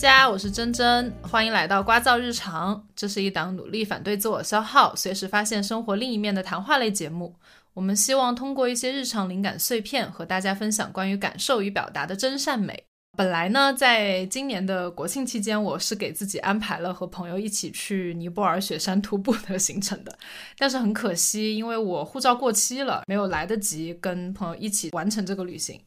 大家，我是真真，欢迎来到瓜噪日常。这是一档努力反对自我消耗、随时发现生活另一面的谈话类节目。我们希望通过一些日常灵感碎片，和大家分享关于感受与表达的真善美。本来呢，在今年的国庆期间，我是给自己安排了和朋友一起去尼泊尔雪山徒步的行程的，但是很可惜，因为我护照过期了，没有来得及跟朋友一起完成这个旅行。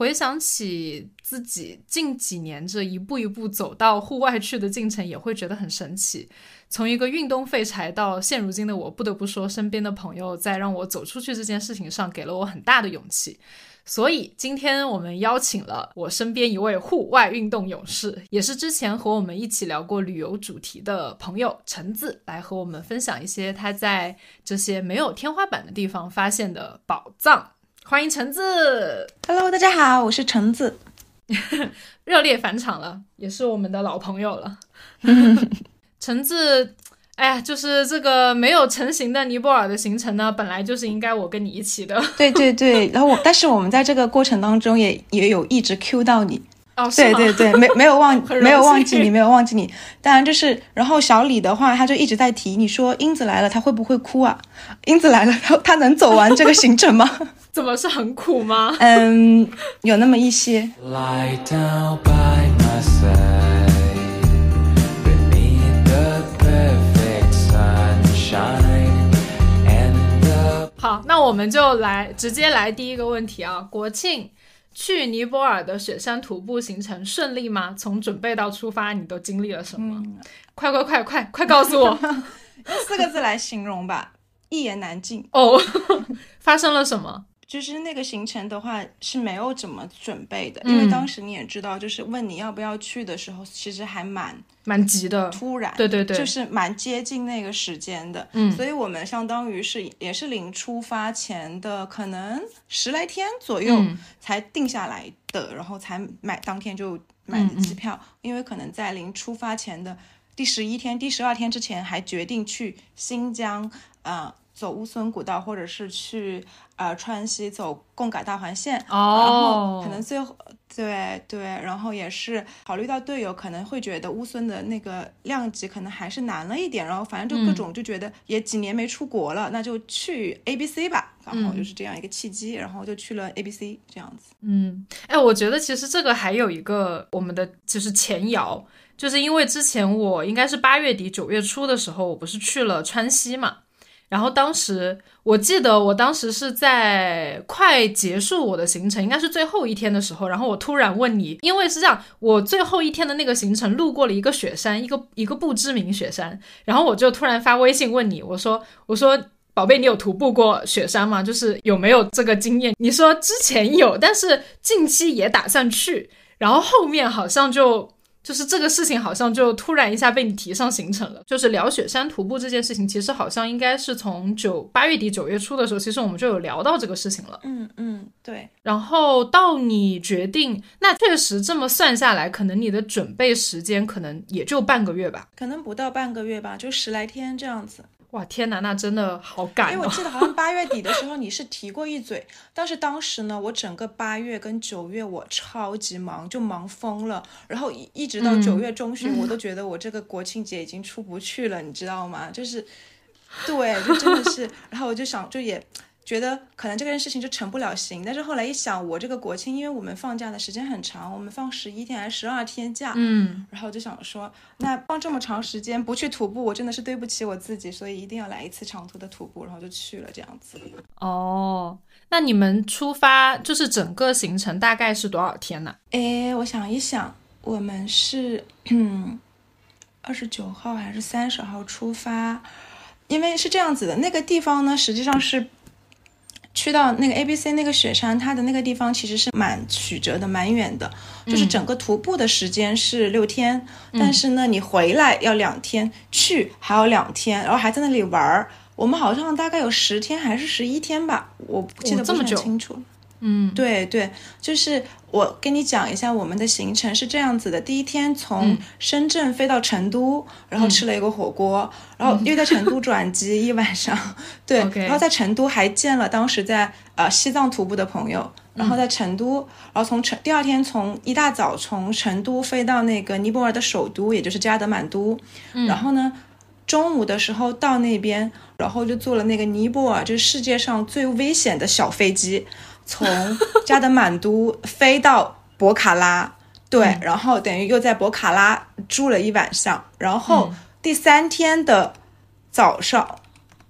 回想起自己近几年这一步一步走到户外去的进程，也会觉得很神奇。从一个运动废柴到现如今的我，不得不说，身边的朋友在让我走出去这件事情上给了我很大的勇气。所以今天我们邀请了我身边一位户外运动勇士，也是之前和我们一起聊过旅游主题的朋友橙子，来和我们分享一些他在这些没有天花板的地方发现的宝藏。欢迎橙子，Hello，大家好，我是橙子，热烈返场了，也是我们的老朋友了。橙子，哎呀，就是这个没有成型的尼泊尔的行程呢，本来就是应该我跟你一起的。对对对，然后我，但是我们在这个过程当中也也有一直 Q 到你。对对对，没 没有忘没有忘记你，没有忘记你。当然就是，然后小李的话，他就一直在提，你说英子来了，他会不会哭啊？英子来了，他他能走完这个行程吗？怎么是很苦吗？嗯，有那么一些。好，那我们就来直接来第一个问题啊，国庆。去尼泊尔的雪山徒步行程顺利吗？从准备到出发，你都经历了什么？快快快快 快告诉我！四个字来形容吧，一言难尽。哦，发生了什么？就是那个行程的话是没有怎么准备的，因为当时你也知道，就是问你要不要去的时候，其实还蛮蛮急的，突然，对对对，就是蛮接近那个时间的，嗯，所以我们相当于是也是临出发前的可能十来天左右才定下来的，然后才买当天就买的机票，因为可能在临出发前的第十一天、第十二天之前还决定去新疆啊。走乌孙古道，或者是去呃川西走贡嘎大环线，然后可能最后对对，然后也是考虑到队友可能会觉得乌孙的那个量级可能还是难了一点，然后反正就各种就觉得也几年没出国了，那就去 A B C 吧，然后就是这样一个契机，然后就去了 A B C 这样子。嗯，哎，我觉得其实这个还有一个我们的就是前摇，就是因为之前我应该是八月底九月初的时候，我不是去了川西嘛。然后当时我记得，我当时是在快结束我的行程，应该是最后一天的时候，然后我突然问你，因为是这样，我最后一天的那个行程路过了一个雪山，一个一个不知名雪山，然后我就突然发微信问你，我说我说宝贝，你有徒步过雪山吗？就是有没有这个经验？你说之前有，但是近期也打算去，然后后面好像就。就是这个事情好像就突然一下被你提上行程了。就是聊雪山徒步这件事情，其实好像应该是从九八月底九月初的时候，其实我们就有聊到这个事情了。嗯嗯，对。然后到你决定，那确实这么算下来，可能你的准备时间可能也就半个月吧，可能不到半个月吧，就十来天这样子。哇天哪，那真的好赶！因为我记得好像八月底的时候你是提过一嘴，但是当时呢，我整个八月跟九月我超级忙，就忙疯了。然后一一直到九月中旬，我都觉得我这个国庆节已经出不去了，你知道吗？就是，对，就真的是。然后我就想，就也。觉得可能这件事情就成不了型，但是后来一想，我这个国庆，因为我们放假的时间很长，我们放十一天还是十二天假，嗯，然后就想说，那放这么长时间不去徒步，我真的是对不起我自己，所以一定要来一次长途的徒步，然后就去了这样子。哦，那你们出发就是整个行程大概是多少天呢？哎，我想一想，我们是嗯二十九号还是三十号出发？因为是这样子的，那个地方呢，实际上是。去到那个 A B C 那个雪山，它的那个地方其实是蛮曲折的，蛮远的。就是整个徒步的时间是六天，但是呢，你回来要两天，去还有两天，然后还在那里玩儿。我们好像大概有十天还是十一天吧，我记得不是很清楚。嗯，对对，就是我跟你讲一下我们的行程是这样子的：第一天从深圳飞到成都，然后吃了一个火锅，然后又在成都转机一晚上，对，然后在成都还见了当时在呃西藏徒步的朋友，然后在成都，然后从成第二天从一大早从成都飞到那个尼泊尔的首都，也就是加德满都，然后呢。中午的时候到那边，然后就坐了那个尼泊尔，就是世界上最危险的小飞机，从加德满都飞到博卡拉，对，然后等于又在博卡拉住了一晚上，然后第三天的早上，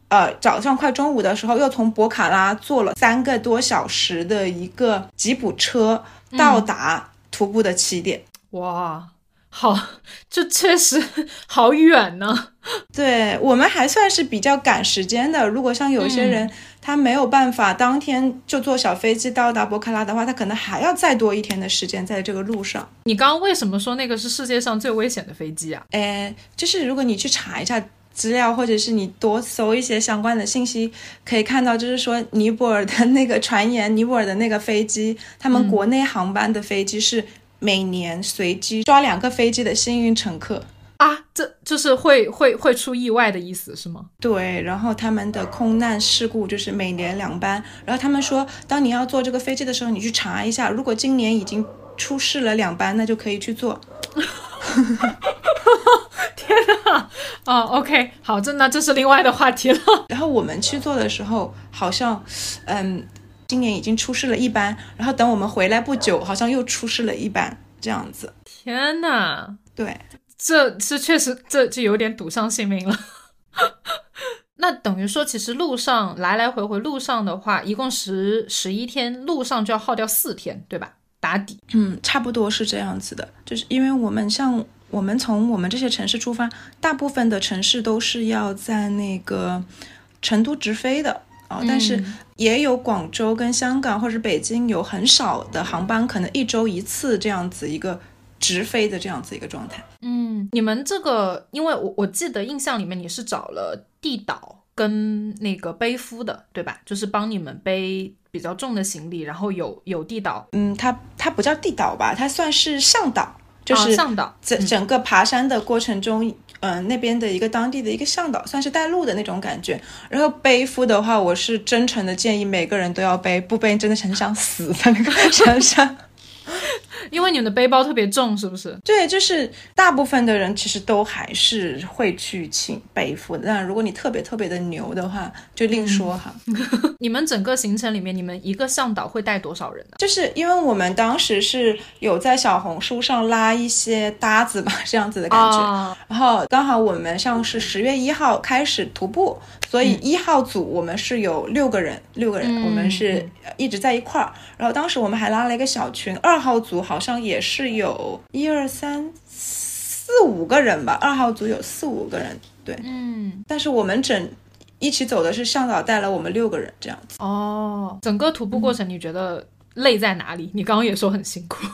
呃，早上快中午的时候，又从博卡拉坐了三个多小时的一个吉普车到达徒步的起点。哇！好，这确实好远呢。对我们还算是比较赶时间的。如果像有些人，他没有办法当天就坐小飞机到达博卡拉的话，他可能还要再多一天的时间在这个路上。你刚刚为什么说那个是世界上最危险的飞机啊？诶，就是如果你去查一下资料，或者是你多搜一些相关的信息，可以看到，就是说尼泊尔的那个传言，尼泊尔的那个飞机，他们国内航班的飞机是。每年随机抓两个飞机的幸运乘客啊，这就是会会会出意外的意思是吗？对，然后他们的空难事故就是每年两班，然后他们说，当你要坐这个飞机的时候，你去查一下，如果今年已经出事了两班，那就可以去坐。天哪！哦，OK，好，这那这是另外的话题了。然后我们去做的时候，好像，嗯。今年已经出事了一班，然后等我们回来不久，好像又出事了一班，这样子。天呐，对，这是确实，这就有点赌上性命了。那等于说，其实路上来来回回路上的话，一共十十一天，路上就要耗掉四天，对吧？打底。嗯，差不多是这样子的，就是因为我们像我们从我们这些城市出发，大部分的城市都是要在那个成都直飞的。哦，但是也有广州跟香港或者北京有很少的航班，可能一周一次这样子一个直飞的这样子一个状态。嗯，你们这个，因为我我记得印象里面你是找了地导跟那个背夫的，对吧？就是帮你们背比较重的行李，然后有有地导。嗯，他他不叫地导吧，他算是向导，就是向导。整整个爬山的过程中。嗯，那边的一个当地的一个向导，算是带路的那种感觉。然后背夫的话，我是真诚的建议每个人都要背，不背真的很想死在那个山上。因为你们的背包特别重，是不是？对，就是大部分的人其实都还是会去请背负的。但如果你特别特别的牛的话，就另说哈。你们整个行程里面，你们一个向导会带多少人呢？就是因为我们当时是有在小红书上拉一些搭子吧，这样子的感觉。然后刚好我们像是十月一号开始徒步，所以一号组我们是有六个人，六个人，我们是一直在一块儿。然后当时我们还拉了一个小群，二号组。好像也是有一二三四五个人吧，二号组有四五个人，对，嗯，但是我们整一起走的是向导带了我们六个人这样子。哦，整个徒步过程你觉得累在哪里？你刚刚也说很辛苦。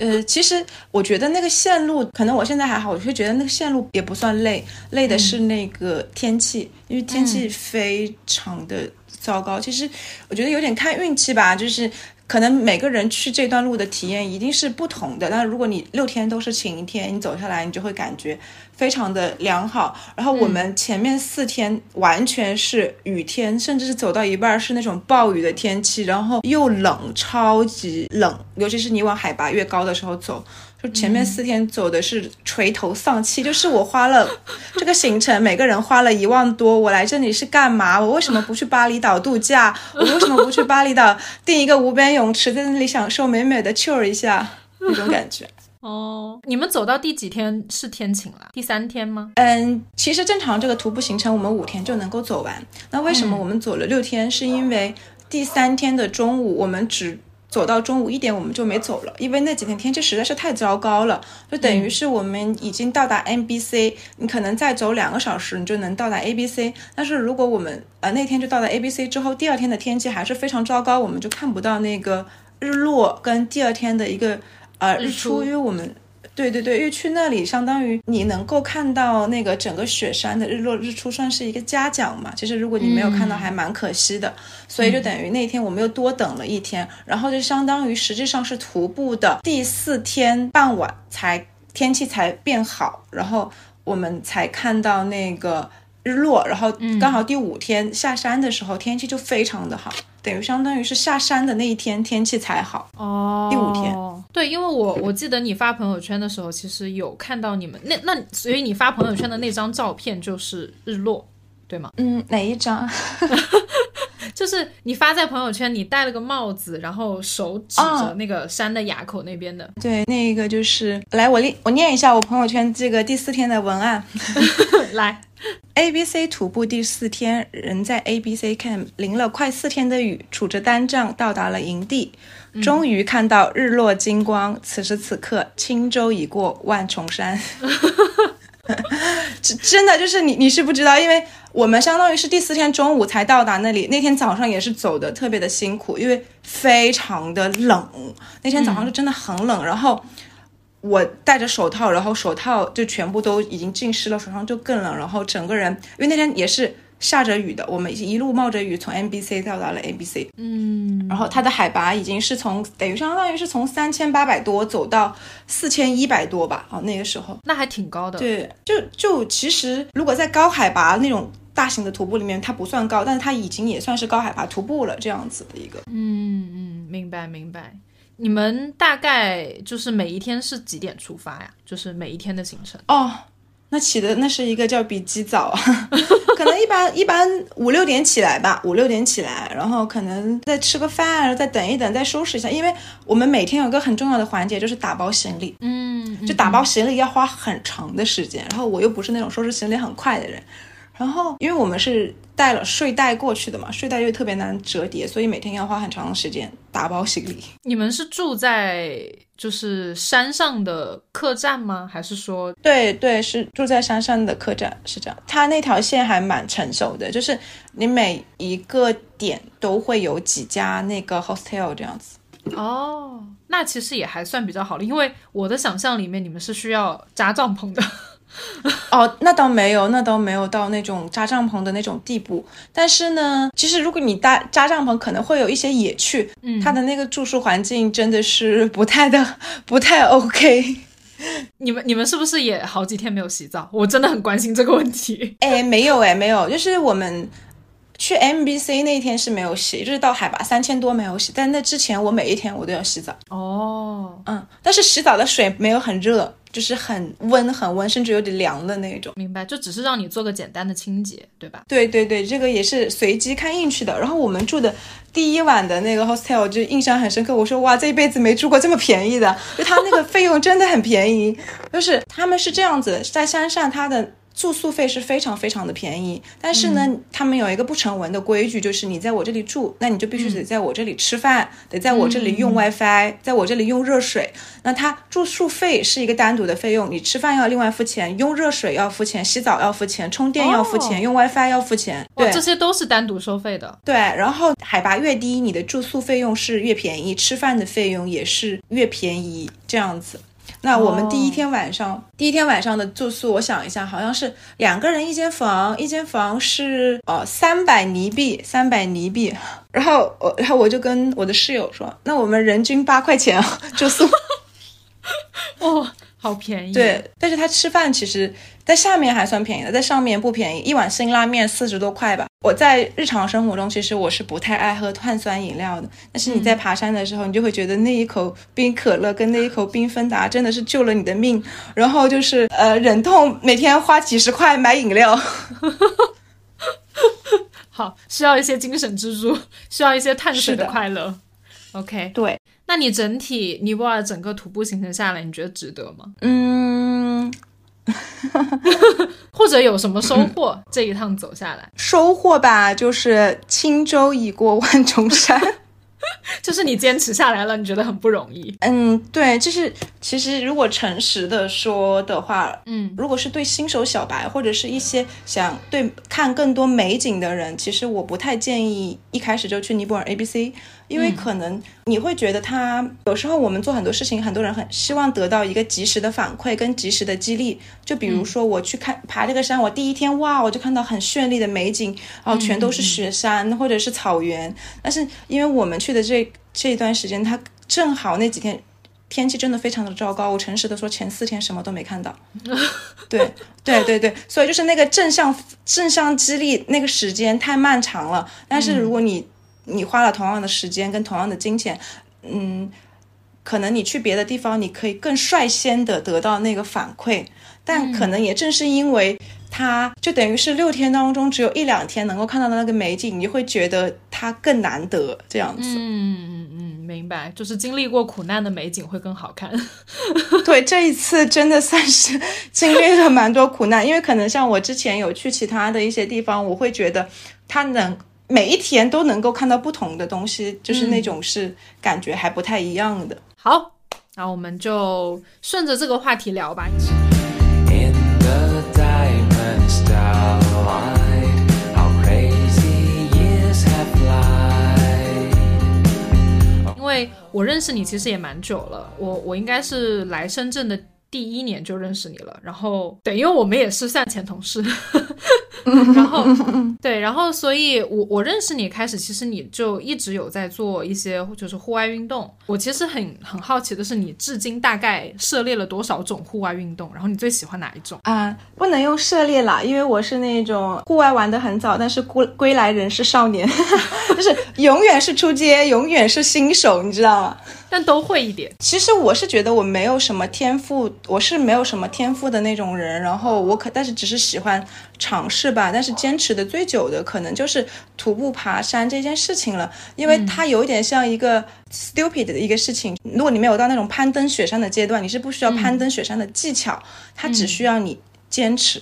呃，其实我觉得那个线路，可能我现在还好，我会觉得那个线路也不算累，累的是那个天气，因为天气非常的糟糕。其实我觉得有点看运气吧，就是。可能每个人去这段路的体验一定是不同的，但如果你六天都是晴天，你走下来，你就会感觉非常的良好。然后我们前面四天完全是雨天，甚至是走到一半是那种暴雨的天气，然后又冷，超级冷，尤其是你往海拔越高的时候走。就前面四天走的是垂头丧气，就是我花了这个行程，每个人花了一万多，我来这里是干嘛？我为什么不去巴厘岛度假？我为什么不去巴厘岛订一个无边泳池，在那里享受美美的 chill 一下那种感觉？哦，你们走到第几天是天晴了？第三天吗？嗯，其实正常这个徒步行程我们五天就能够走完。那为什么我们走了六天？是因为第三天的中午我们只。走到中午一点，我们就没走了，因为那几天天气实在是太糟糕了，就等于是我们已经到达 N B C，你可能再走两个小时，你就能到达 A B C。但是如果我们呃那天就到达 A B C 之后，第二天的天气还是非常糟糕，我们就看不到那个日落跟第二天的一个呃日出，因为我们对对对，因为去那里相当于你能够看到那个整个雪山的日落日出，算是一个嘉奖嘛。其实如果你没有看到，还蛮可惜的。所以就等于那天我们又多等了一天，然后就相当于实际上是徒步的第四天傍晚才天气才变好，然后我们才看到那个日落，然后刚好第五天下山的时候天气就非常的好。等于相当于是下山的那一天天气才好哦，第五天对，因为我我记得你发朋友圈的时候，其实有看到你们那那，所以你发朋友圈的那张照片就是日落，对吗？嗯，哪一张？就是你发在朋友圈，你戴了个帽子，然后手指着那个山的垭口那边的。对，那个就是来我念我念一下我朋友圈这个第四天的文案，来。A B C 徒步第四天，人在 A B C camp 淋了快四天的雨，杵着单杖到达了营地，终于看到日落金光。此时此刻，轻舟已过万重山。真 真的就是你，你是不知道，因为我们相当于是第四天中午才到达那里，那天早上也是走的特别的辛苦，因为非常的冷，那天早上是真的很冷，然后。我戴着手套，然后手套就全部都已经浸湿了，手上就更冷，然后整个人，因为那天也是下着雨的，我们一路冒着雨从 MBC 到达了 ABC，嗯，然后它的海拔已经是从等于相当于是从三千八百多走到四千一百多吧，哦，那个时候那还挺高的，对，就就其实如果在高海拔那种大型的徒步里面，它不算高，但是它已经也算是高海拔徒步了这样子的一个，嗯嗯，明白明白。你们大概就是每一天是几点出发呀？就是每一天的行程哦。那起的那是一个叫比鸡早，可能一般一般五六点起来吧，五六点起来，然后可能再吃个饭，再等一等，再收拾一下。因为我们每天有个很重要的环节就是打包行李，嗯，就打包行李要花很长的时间，然后我又不是那种收拾行李很快的人。然后，因为我们是带了睡袋过去的嘛，睡袋又特别难折叠，所以每天要花很长的时间打包行李。你们是住在就是山上的客栈吗？还是说？对对，是住在山上的客栈，是这样。它那条线还蛮成熟的，就是你每一个点都会有几家那个 hostel 这样子。哦，那其实也还算比较好了，因为我的想象里面你们是需要扎帐篷的。哦，那倒没有，那倒没有到那种扎帐篷的那种地步。但是呢，其实如果你搭扎帐篷，可能会有一些野趣。嗯，它的那个住宿环境真的是不太的，不太 OK。你们你们是不是也好几天没有洗澡？我真的很关心这个问题。哎，没有哎，没有，就是我们去 MBC 那天是没有洗，就是到海拔三千多没有洗。但那之前我每一天我都要洗澡。哦，嗯，但是洗澡的水没有很热。就是很温很温，甚至有点凉的那种。明白，就只是让你做个简单的清洁，对吧？对对对，这个也是随机看运气的。然后我们住的第一晚的那个 hostel 就印象很深刻。我说哇，这一辈子没住过这么便宜的，就他那个费用真的很便宜。就是他们是这样子，在山上，他的。住宿费是非常非常的便宜，但是呢，他们有一个不成文的规矩，就是你在我这里住，那你就必须得在我这里吃饭，得在我这里用 WiFi，在我这里用热水。那他住宿费是一个单独的费用，你吃饭要另外付钱，用热水要付钱，洗澡要付钱，充电要付钱，用 WiFi 要付钱。对，这些都是单独收费的。对，然后海拔越低，你的住宿费用是越便宜，吃饭的费用也是越便宜，这样子。那我们第一天晚上，第一天晚上的住宿，我想一下，好像是两个人一间房，一间房是呃三百尼币，三百尼币。然后我，然后我就跟我的室友说，那我们人均八块钱住宿。哦。好便宜，对，但是他吃饭其实，在下面还算便宜的，在上面不便宜，一碗辛拉面四十多块吧。我在日常生活中其实我是不太爱喝碳酸饮料的，但是你在爬山的时候，你就会觉得那一口冰可乐跟那一口冰芬达真的是救了你的命，然后就是呃忍痛每天花几十块买饮料。好，需要一些精神支柱，需要一些碳水的快乐。OK，对。那你整体尼泊尔整个徒步行程下来，你觉得值得吗？嗯，或者有什么收获？这一趟走下来，收获吧，就是轻舟已过万重山。就是你坚持下来了，你觉得很不容易。嗯，对，就是其实如果诚实的说的话，嗯，如果是对新手小白或者是一些想对看更多美景的人，其实我不太建议一开始就去尼泊尔 A B C，因为可能你会觉得他有时候我们做很多事情，很多人很希望得到一个及时的反馈跟及时的激励。就比如说我去看爬这个山，我第一天哇，我就看到很绚丽的美景，然后全都是雪山或者是草原。但是因为我们去的这这一段时间，它正好那几天天气真的非常的糟糕。我诚实的说，前四天什么都没看到。对对对对，所以就是那个正向正向激励那个时间太漫长了。但是如果你你花了同样的时间跟同样的金钱，嗯，可能你去别的地方，你可以更率先的得到那个反馈，但可能也正是因为它就等于是六天当中只有一两天能够看到的那个美景，你会觉得它更难得这样子。嗯嗯嗯，明白，就是经历过苦难的美景会更好看。对，这一次真的算是经历了蛮多苦难，因为可能像我之前有去其他的一些地方，我会觉得它能。每一天都能够看到不同的东西，就是那种是感觉还不太一样的。好，那我们就顺着这个话题聊吧。因为我认识你其实也蛮久了，我我应该是来深圳的。第一年就认识你了，然后对，因为我们也是算前同事，然后对，然后所以，我我认识你开始，其实你就一直有在做一些就是户外运动。我其实很很好奇的是，你至今大概涉猎了多少种户外运动？然后你最喜欢哪一种啊？不能用涉猎啦，因为我是那种户外玩的很早，但是归归来仍是少年，就是永远是出街，永远是新手，你知道吗？但都会一点。其实我是觉得我没有什么天赋，我是没有什么天赋的那种人。然后我可，但是只是喜欢尝试吧。但是坚持的最久的，可能就是徒步爬山这件事情了，因为它有一点像一个 stupid 的一个事情。如果你没有到那种攀登雪山的阶段，你是不需要攀登雪山的技巧，它只需要你坚持，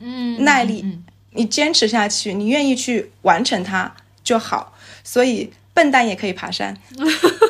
嗯，耐力，你坚持下去，你愿意去完成它就好。所以笨蛋也可以爬山。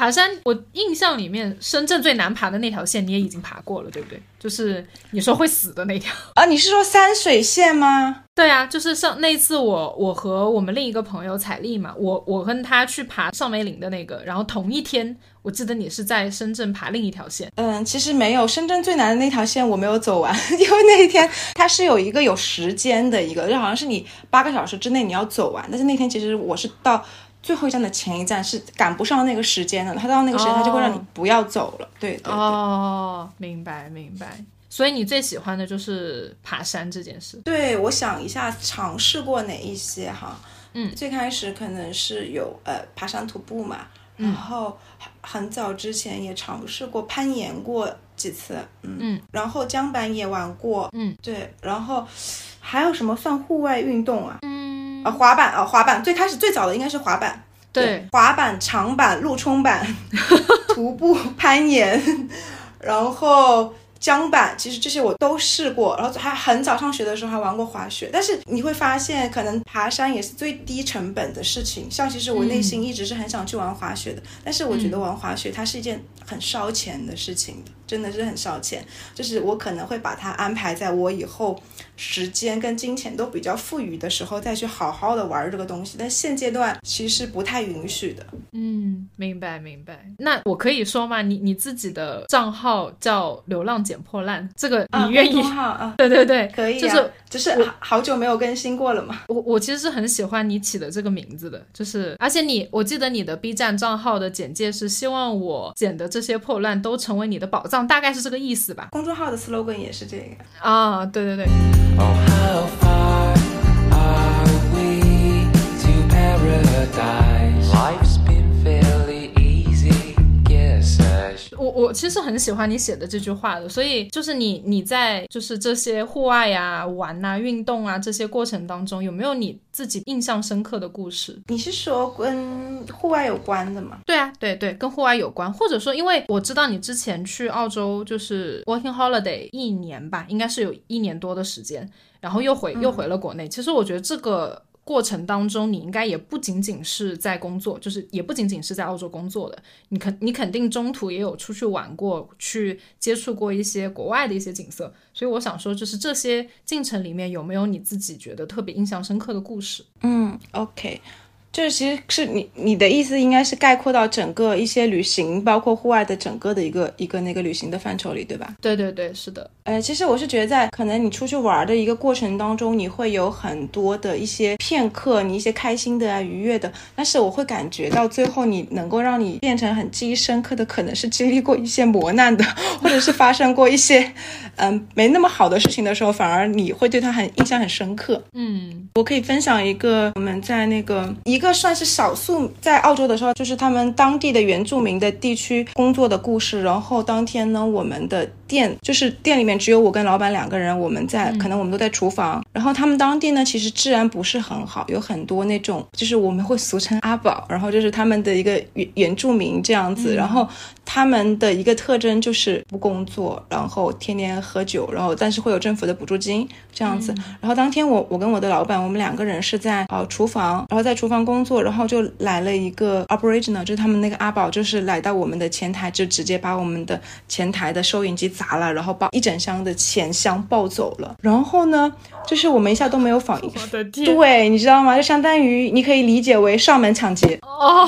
爬山，我印象里面深圳最难爬的那条线你也已经爬过了，对不对？就是你说会死的那条啊？你是说山水线吗？对啊，就是上那次我我和我们另一个朋友彩丽嘛，我我跟他去爬上梅岭的那个，然后同一天，我记得你是在深圳爬另一条线。嗯，其实没有，深圳最难的那条线我没有走完，因为那一天它是有一个有时间的一个，就好像是你八个小时之内你要走完，但是那天其实我是到。最后一站的前一站是赶不上那个时间的，他到那个时间他就会让你不要走了。对对对。哦，明白明白。所以你最喜欢的就是爬山这件事。对，我想一下，尝试过哪一些哈？嗯，最开始可能是有呃爬山徒步嘛，然后很很早之前也尝试过攀岩过几次，嗯嗯，然后江板也玩过，嗯，对，然后还有什么算户外运动啊？嗯。啊，滑板啊，滑板最开始最早的应该是滑板，对，滑板、长板、路冲板、徒步、攀岩，然后。桨板其实这些我都试过，然后还很早上学的时候还玩过滑雪，但是你会发现，可能爬山也是最低成本的事情。像其实我内心一直是很想去玩滑雪的，但是我觉得玩滑雪它是一件很烧钱的事情的，真的是很烧钱。就是我可能会把它安排在我以后时间跟金钱都比较富裕的时候再去好好的玩这个东西，但现阶段其实不太允许的。嗯，明白明白。那我可以说吗？你你自己的账号叫流浪。捡破烂，这个你愿意？啊，对 对对，可以，就是就是好久没有更新过了嘛。我我其实是很喜欢你起的这个名字的，就是而且你，我记得你的 B 站账号的简介是希望我捡的这些破烂都成为你的宝藏，大概是这个意思吧。公众号的 slogan 也是这个啊，对对对。我我其实很喜欢你写的这句话的，所以就是你你在就是这些户外呀、玩呐、运动啊这些过程当中，有没有你自己印象深刻的故事？你是说跟户外有关的吗？对啊，对对，跟户外有关，或者说因为我知道你之前去澳洲就是 working holiday 一年吧，应该是有一年多的时间，然后又回又回了国内。其实我觉得这个。过程当中，你应该也不仅仅是在工作，就是也不仅仅是在澳洲工作的，你肯你肯定中途也有出去玩过，去接触过一些国外的一些景色。所以我想说，就是这些进程里面有没有你自己觉得特别印象深刻的故事？嗯，OK，就是其实是你你的意思应该是概括到整个一些旅行，包括户外的整个的一个一个那个旅行的范畴里，对吧？对对对，是的。呃，其实我是觉得在可能你出去玩的一个过程当中，你会有很多的一些片刻，你一些开心的啊、愉悦的，但是我会感觉到最后你能够让你变成很记忆深刻的，可能是经历过一些磨难的，或者是发生过一些嗯没那么好的事情的时候，反而你会对他很印象很深刻。嗯，我可以分享一个我们在那个一一个算是少数在澳洲的时候，就是他们当地的原住民的地区工作的故事。然后当天呢，我们的店就是店里面只有我跟老板两个人，我们在可能我们都在厨房。然后他们当地呢，其实治安不是很好，有很多那种就是我们会俗称阿宝，然后就是他们的一个原原住民这样子。然后他们的一个特征就是不工作，然后天天喝酒，然后但是会有政府的补助金这样子。然后当天我我跟我的老板，我们两个人是在呃厨房，然后在厨房工作，然后就来了一个 Aboriginal，就是他们那个阿宝，就是来到我们的前台，就直接把我们的前台的收银机砸了，然后把一整箱的钱箱抱走了。然后呢，就是我们一下都没有反应，我的天，对，你知道吗？就相当于你可以理解为上门抢劫。哦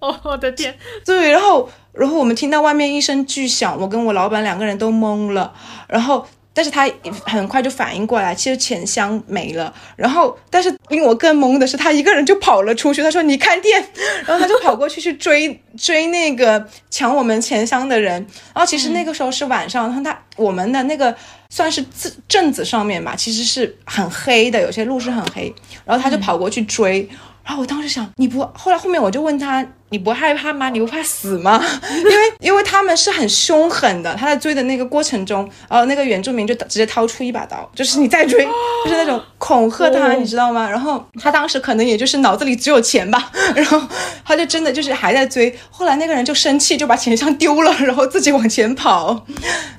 哦，我的天，对，然后然后我们听到外面一声巨响，我跟我老板两个人都懵了，然后。但是他很快就反应过来，其实钱箱没了。然后，但是令我更懵的是，他一个人就跑了出去。他说：“你看店。”然后他就跑过去去追 追那个抢我们钱箱的人。然后其实那个时候是晚上，然后他我们的那个算是镇镇子上面吧，其实是很黑的，有些路是很黑。然后他就跑过去追。然后我当时想，你不后来后面我就问他，你不害怕吗？你不怕死吗？因为因为他们是很凶狠的，他在追的那个过程中，然后那个原住民就直接掏出一把刀，就是你再追，就是那种恐吓他，你知道吗？然后他当时可能也就是脑子里只有钱吧，然后他就真的就是还在追。后来那个人就生气，就把钱箱丢了，然后自己往前跑，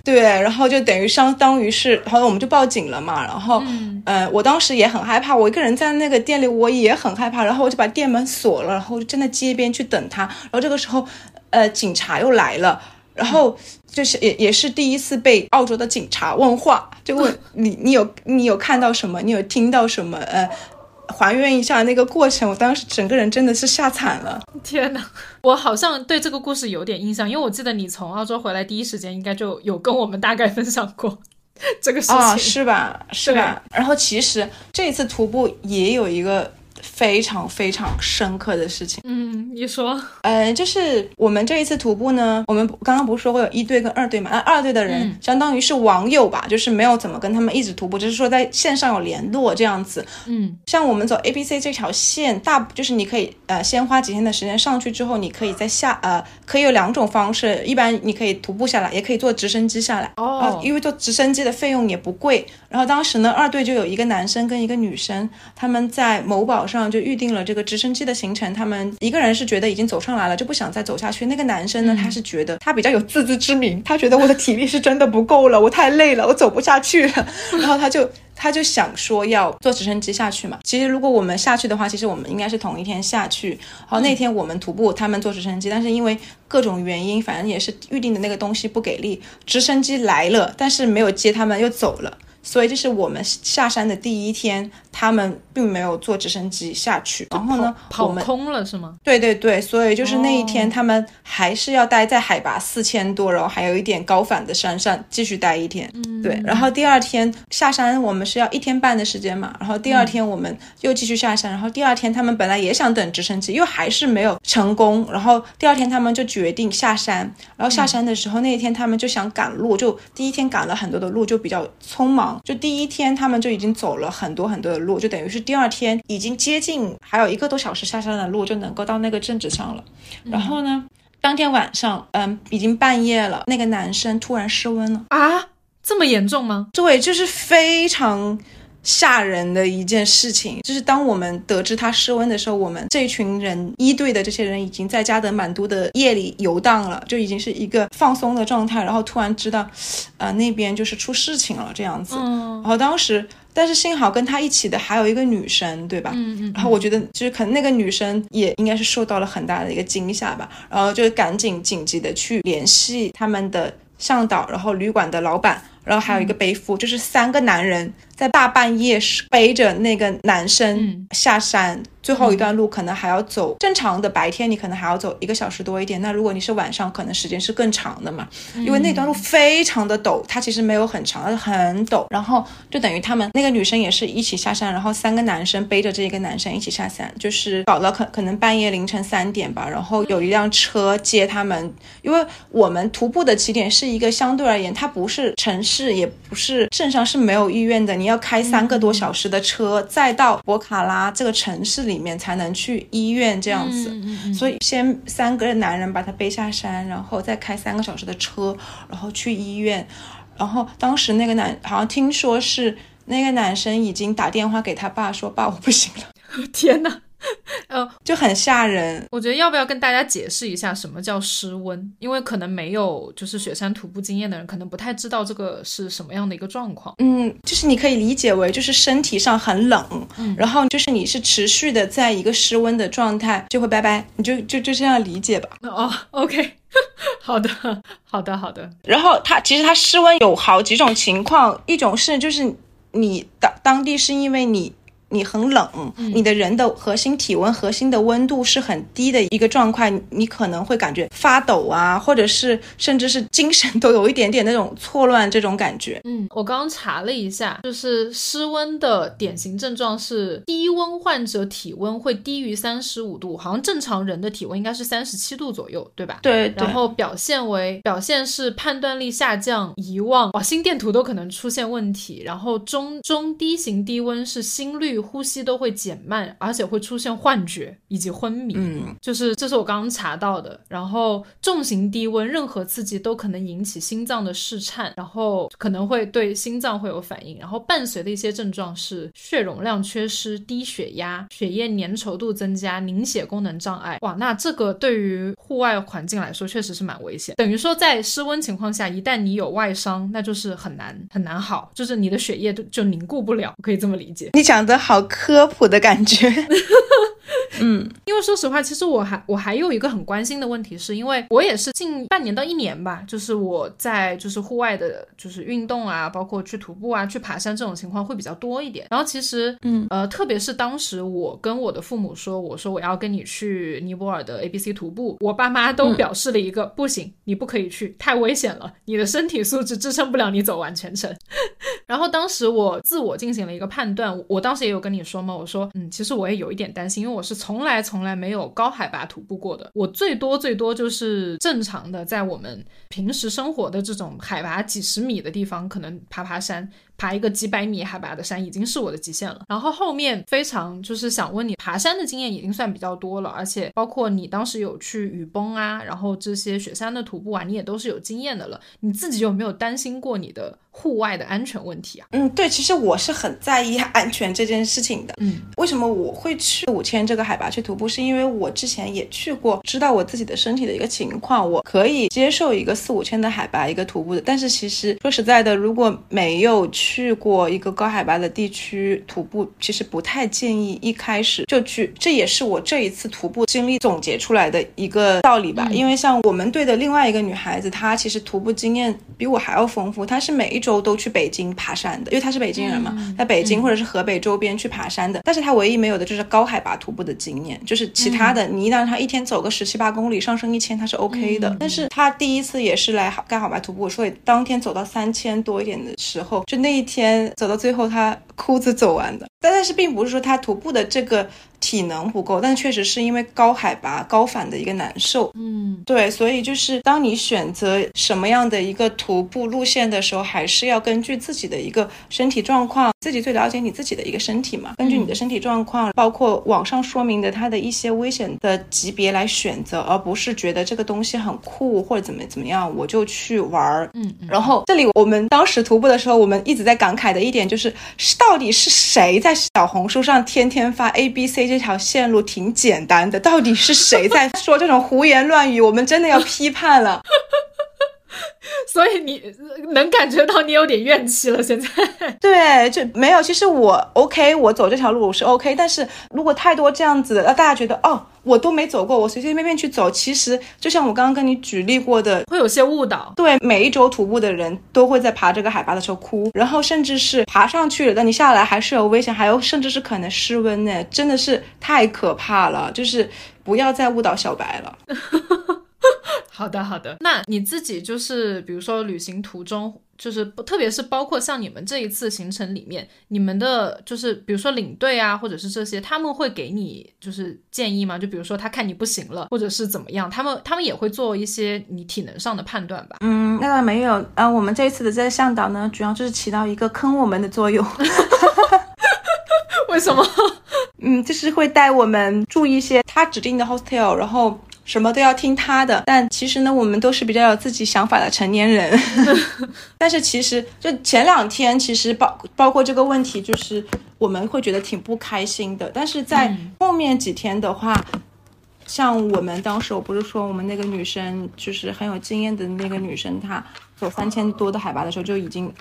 对，然后就等于相当于是，后来我们就报警了嘛。然后，呃，我当时也很害怕，我一个人在那个店里，我也很害怕，然后。然后我就把店门锁了，然后就站在街边去等他。然后这个时候，呃，警察又来了，然后就是也也是第一次被澳洲的警察问话，就问 你你有你有看到什么？你有听到什么？呃，还原一下那个过程。我当时整个人真的是吓惨了。天哪，我好像对这个故事有点印象，因为我记得你从澳洲回来第一时间应该就有跟我们大概分享过这个事情，啊，是吧？是吧？然后其实这一次徒步也有一个。非常非常深刻的事情，嗯，你说，呃，就是我们这一次徒步呢，我们刚刚不是说会有一队跟二队嘛？那二队的人相当于是网友吧，就是没有怎么跟他们一直徒步，只是说在线上有联络这样子。嗯，像我们走 A B C 这条线，大就是你可以呃先花几天的时间上去之后，你可以在下呃可以有两种方式，一般你可以徒步下来，也可以坐直升机下来。哦，因为坐直升机的费用也不贵。然后当时呢，二队就有一个男生跟一个女生，他们在某宝上就预定了这个直升机的行程。他们一个人是觉得已经走上来了，就不想再走下去。那个男生呢，他是觉得他比较有自知之明，他觉得我的体力是真的不够了，我太累了，我走不下去了。然后他就他就想说要坐直升机下去嘛。其实如果我们下去的话，其实我们应该是同一天下去。好，那天我们徒步，他们坐直升机，但是因为各种原因，反正也是预定的那个东西不给力，直升机来了，但是没有接他们，又走了。所以这是我们下山的第一天，他们并没有坐直升机下去。然后呢，跑空了是吗？对对对，所以就是那一天，他们还是要待在海拔四千多，然后还有一点高反的山上继续待一天。嗯，对。然后第二天下山，我们是要一天半的时间嘛。然后第二天我们又继续下山。然后第二天他们本来也想等直升机，又还是没有成功。然后第二天他们就决定下山。然后下山的时候，那一天他们就想赶路，就第一天赶了很多的路，就比较匆忙。就第一天，他们就已经走了很多很多的路，就等于是第二天已经接近还有一个多小时下山的路就能够到那个镇子上了。然后呢，当天晚上，嗯，已经半夜了，那个男生突然失温了啊，这么严重吗？对，就是非常。吓人的一件事情，就是当我们得知他失温的时候，我们这群人一队的这些人已经在加德满都的夜里游荡了，就已经是一个放松的状态。然后突然知道，呃，那边就是出事情了这样子。嗯。然后当时，但是幸好跟他一起的还有一个女生，对吧？嗯嗯。然后我觉得，就是可能那个女生也应该是受到了很大的一个惊吓吧。然后就赶紧紧急的去联系他们的向导，然后旅馆的老板。然后还有一个背夫，就是三个男人在大半夜背着那个男生下山。最后一段路可能还要走，正常的白天你可能还要走一个小时多一点。那如果你是晚上，可能时间是更长的嘛，因为那段路非常的陡，它其实没有很长，是很陡。然后就等于他们那个女生也是一起下山，然后三个男生背着这一个男生一起下山，就是搞了可可能半夜凌晨三点吧。然后有一辆车接他们，因为我们徒步的起点是一个相对而言，它不是城市，也不是镇上是没有医院的，你要开三个多小时的车，再到博卡拉这个城市里。面才能去医院这样子，所以先三个男人把他背下山，然后再开三个小时的车，然后去医院。然后当时那个男好像听说是那个男生已经打电话给他爸说：“爸，我不行了。”天哪！呃，就很吓人。我觉得要不要跟大家解释一下什么叫湿温？因为可能没有就是雪山徒步经验的人，可能不太知道这个是什么样的一个状况。嗯，就是你可以理解为就是身体上很冷，然后就是你是持续的在一个失温的状态，就会拜拜，你就就就这样理解吧。哦，OK，好的，好的，好的。然后它其实它失温有好几种情况，一种是就是你当当地是因为你。你很冷，你的人的核心体温、核心的温度是很低的一个状况，你可能会感觉发抖啊，或者是甚至是精神都有一点点那种错乱这种感觉。嗯，我刚刚查了一下，就是失温的典型症状是低温患者体温会低于三十五度，好像正常人的体温应该是三十七度左右，对吧？对。然后表现为表现是判断力下降、遗忘，哇，心电图都可能出现问题。然后中中低型低温是心率。呼吸都会减慢，而且会出现幻觉以及昏迷。嗯，就是这是我刚刚查到的。然后重型低温，任何刺激都可能引起心脏的室颤，然后可能会对心脏会有反应。然后伴随的一些症状是血容量缺失、低血压、血液粘稠度增加、凝血功能障碍。哇，那这个对于户外环境来说确实是蛮危险。等于说在室温情况下，一旦你有外伤，那就是很难很难好，就是你的血液就就凝固不了，可以这么理解。你讲的好科普的感觉。嗯，因为说实话，其实我还我还有一个很关心的问题，是因为我也是近半年到一年吧，就是我在就是户外的，就是运动啊，包括去徒步啊，去爬山这种情况会比较多一点。然后其实，嗯呃，特别是当时我跟我的父母说，我说我要跟你去尼泊尔的 A B C 徒步，我爸妈都表示了一个不行，你不可以去，太危险了，你的身体素质支撑不了你走完全程。然后当时我自我进行了一个判断，我当时也有跟你说嘛，我说，嗯，其实我也有一点担心，因为我是从来从来没有高海拔徒步过的，我最多最多就是正常的在我们平时生活的这种海拔几十米的地方，可能爬爬山。爬一个几百米海拔的山已经是我的极限了。然后后面非常就是想问你，爬山的经验已经算比较多了，而且包括你当时有去雨崩啊，然后这些雪山的徒步啊，你也都是有经验的了。你自己有没有担心过你的户外的安全问题啊？嗯，对，其实我是很在意安全这件事情的。嗯，为什么我会去五千这个海拔去徒步？是因为我之前也去过，知道我自己的身体的一个情况，我可以接受一个四五千的海拔一个徒步的。但是其实说实在的，如果没有去去过一个高海拔的地区徒步，其实不太建议一开始就去。这也是我这一次徒步经历总结出来的一个道理吧。因为像我们队的另外一个女孩子，她其实徒步经验比我还要丰富。她是每一周都去北京爬山的，因为她是北京人嘛，在北京或者是河北周边去爬山的。但是她唯一没有的就是高海拔徒步的经验，就是其他的，你一旦她一天走个十七八公里，上升一千，她是 OK 的。但是她第一次也是来干海拔徒步，所以当天走到三千多一点的时候，就那。一天走到最后，他哭着走完的。但但是并不是说他徒步的这个体能不够，但确实是因为高海拔高反的一个难受。嗯，对，所以就是当你选择什么样的一个徒步路线的时候，还是要根据自己的一个身体状况，自己最了解你自己的一个身体嘛。根据你的身体状况，包括网上说明的它的一些危险的级别来选择，而不是觉得这个东西很酷或者怎么怎么样，我就去玩儿。嗯，然后这里我们当时徒步的时候，我们一直在感慨的一点就是，到到底是谁在小红书上天天发 A B C 这条线路挺简单的，到底是谁在说这种胡言乱语？我们真的要批判了。所以你能感觉到你有点怨气了。现在 对，就没有。其实我 OK，我走这条路我是 OK，但是如果太多这样子，让大家觉得哦，我都没走过，我随随便便去走，其实就像我刚刚跟你举例过的，会有些误导。对，每一周徒步的人都会在爬这个海拔的时候哭，然后甚至是爬上去了，但你下来还是有危险，还有甚至是可能失温呢，真的是太可怕了。就是不要再误导小白了。好的，好的。那你自己就是，比如说旅行途中，就是特别是包括像你们这一次行程里面，你们的就是比如说领队啊，或者是这些，他们会给你就是建议吗？就比如说他看你不行了，或者是怎么样，他们他们也会做一些你体能上的判断吧？嗯，那倒没有。呃，我们这一次的这个向导呢，主要就是起到一个坑我们的作用。为什么？嗯，就是会带我们住一些他指定的 hostel，然后。什么都要听他的，但其实呢，我们都是比较有自己想法的成年人。但是其实就前两天，其实包包括这个问题，就是我们会觉得挺不开心的。但是在后面几天的话，像我们当时，我不是说我们那个女生就是很有经验的那个女生，她走三千多的海拔的时候就已经。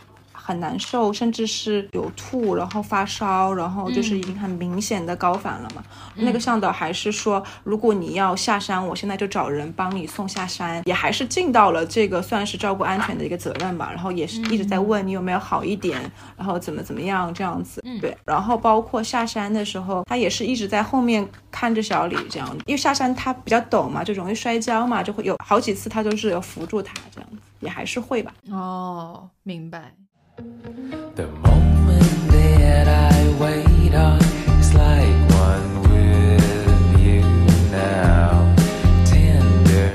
很难受，甚至是有吐，然后发烧，然后就是已经很明显的高反了嘛。那个向导还是说，如果你要下山，我现在就找人帮你送下山，也还是尽到了这个算是照顾安全的一个责任吧。然后也是一直在问你有没有好一点，然后怎么怎么样这样子。对，然后包括下山的时候，他也是一直在后面看着小李这样，因为下山他比较陡嘛，就容易摔跤嘛，就会有好几次他都是有扶住他这样子，也还是会吧。哦，明白。The moment that I wait on is like one with you now.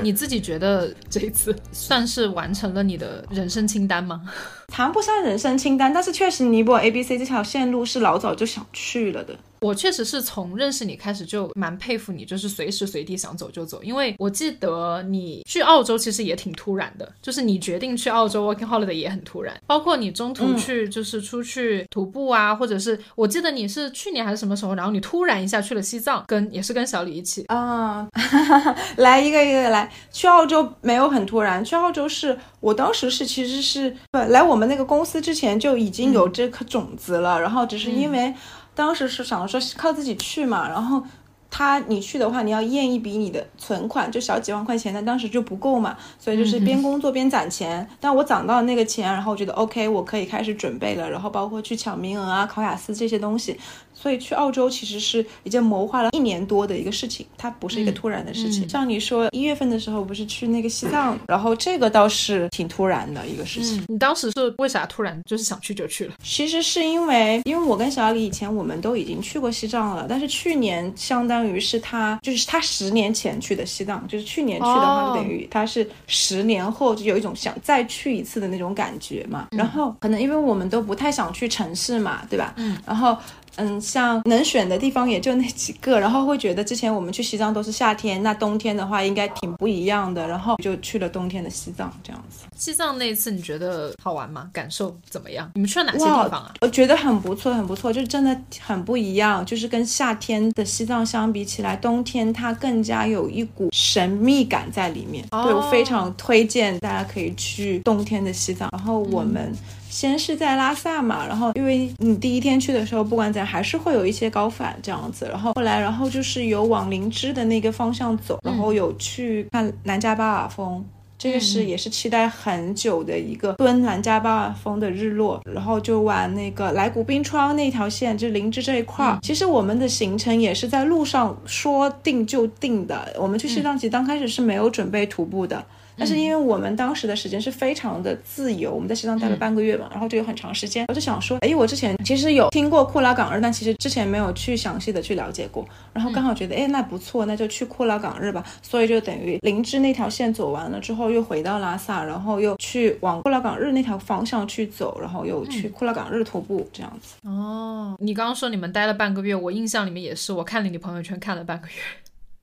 你自己觉得这一次算是完成了你的人生清单吗？谈不上人生清单，但是确实尼泊尔 A B C 这条线路是老早就想去了的。我确实是从认识你开始就蛮佩服你，就是随时随地想走就走。因为我记得你去澳洲其实也挺突然的，就是你决定去澳洲 working holiday 也很突然。包括你中途去就是出去徒步啊，或者是我记得你是去年还是什么时候，然后你突然一下去了西藏，跟也是跟小李一起啊，来一个一个来。去澳洲没有很突然，去澳洲是我当时是其实是不来我们那个公司之前就已经有这颗种子了，然后只是因为。当时是想说靠自己去嘛，然后他你去的话，你要验一笔你的存款，就小几万块钱，但当时就不够嘛，所以就是边工作边攒钱。但我攒到那个钱，然后我觉得 OK，我可以开始准备了，然后包括去抢名额啊、考雅思这些东西。所以去澳洲其实是一件谋划了一年多的一个事情，它不是一个突然的事情。像你说一月份的时候不是去那个西藏，然后这个倒是挺突然的一个事情。你当时是为啥突然就是想去就去了？其实是因为，因为我跟小李以前我们都已经去过西藏了，但是去年相当于是他就是他十年前去的西藏，就是去年去的话就等于他是十年后就有一种想再去一次的那种感觉嘛。然后可能因为我们都不太想去城市嘛，对吧？嗯，然后。嗯，像能选的地方也就那几个，然后会觉得之前我们去西藏都是夏天，那冬天的话应该挺不一样的，然后就去了冬天的西藏这样子。西藏那次你觉得好玩吗？感受怎么样？你们去了哪些地方啊？我觉得很不错，很不错，就是真的很不一样，就是跟夏天的西藏相比起来，冬天它更加有一股神秘感在里面。对我非常推荐大家可以去冬天的西藏，然后我们。先是在拉萨嘛，然后因为你第一天去的时候，不管怎样还是会有一些高反这样子，然后后来，然后就是有往林芝的那个方向走，然后有去看南迦巴瓦峰，这个是也是期待很久的一个蹲南迦巴瓦峰的日落，然后就玩那个来古冰川那条线，就林芝这一块儿。其实我们的行程也是在路上说定就定的，我们去西藏其实刚开始是没有准备徒步的。但是因为我们当时的时间是非常的自由，我们在西藏待了半个月嘛，然后就有很长时间，我就想说，哎，我之前其实有听过库拉岗日，但其实之前没有去详细的去了解过，然后刚好觉得，哎，那不错，那就去库拉岗日吧，所以就等于林芝那条线走完了之后，又回到拉萨，然后又去往库拉岗日那条方向去走，然后又去库拉岗日徒步这样子。哦，你刚刚说你们待了半个月，我印象里面也是，我看了你朋友圈看了半个月。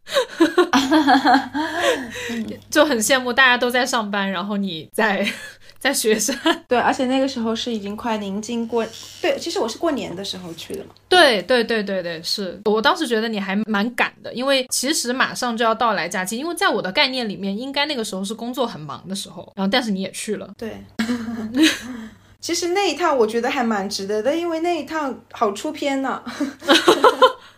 就很羡慕大家都在上班，然后你在 在学生。对，而且那个时候是已经快临近过，对，其实我是过年的时候去的嘛。对对对对对，是我当时觉得你还蛮赶的，因为其实马上就要到来假期，因为在我的概念里面，应该那个时候是工作很忙的时候，然后但是你也去了。对。其实那一趟我觉得还蛮值得的，因为那一趟好出片呢。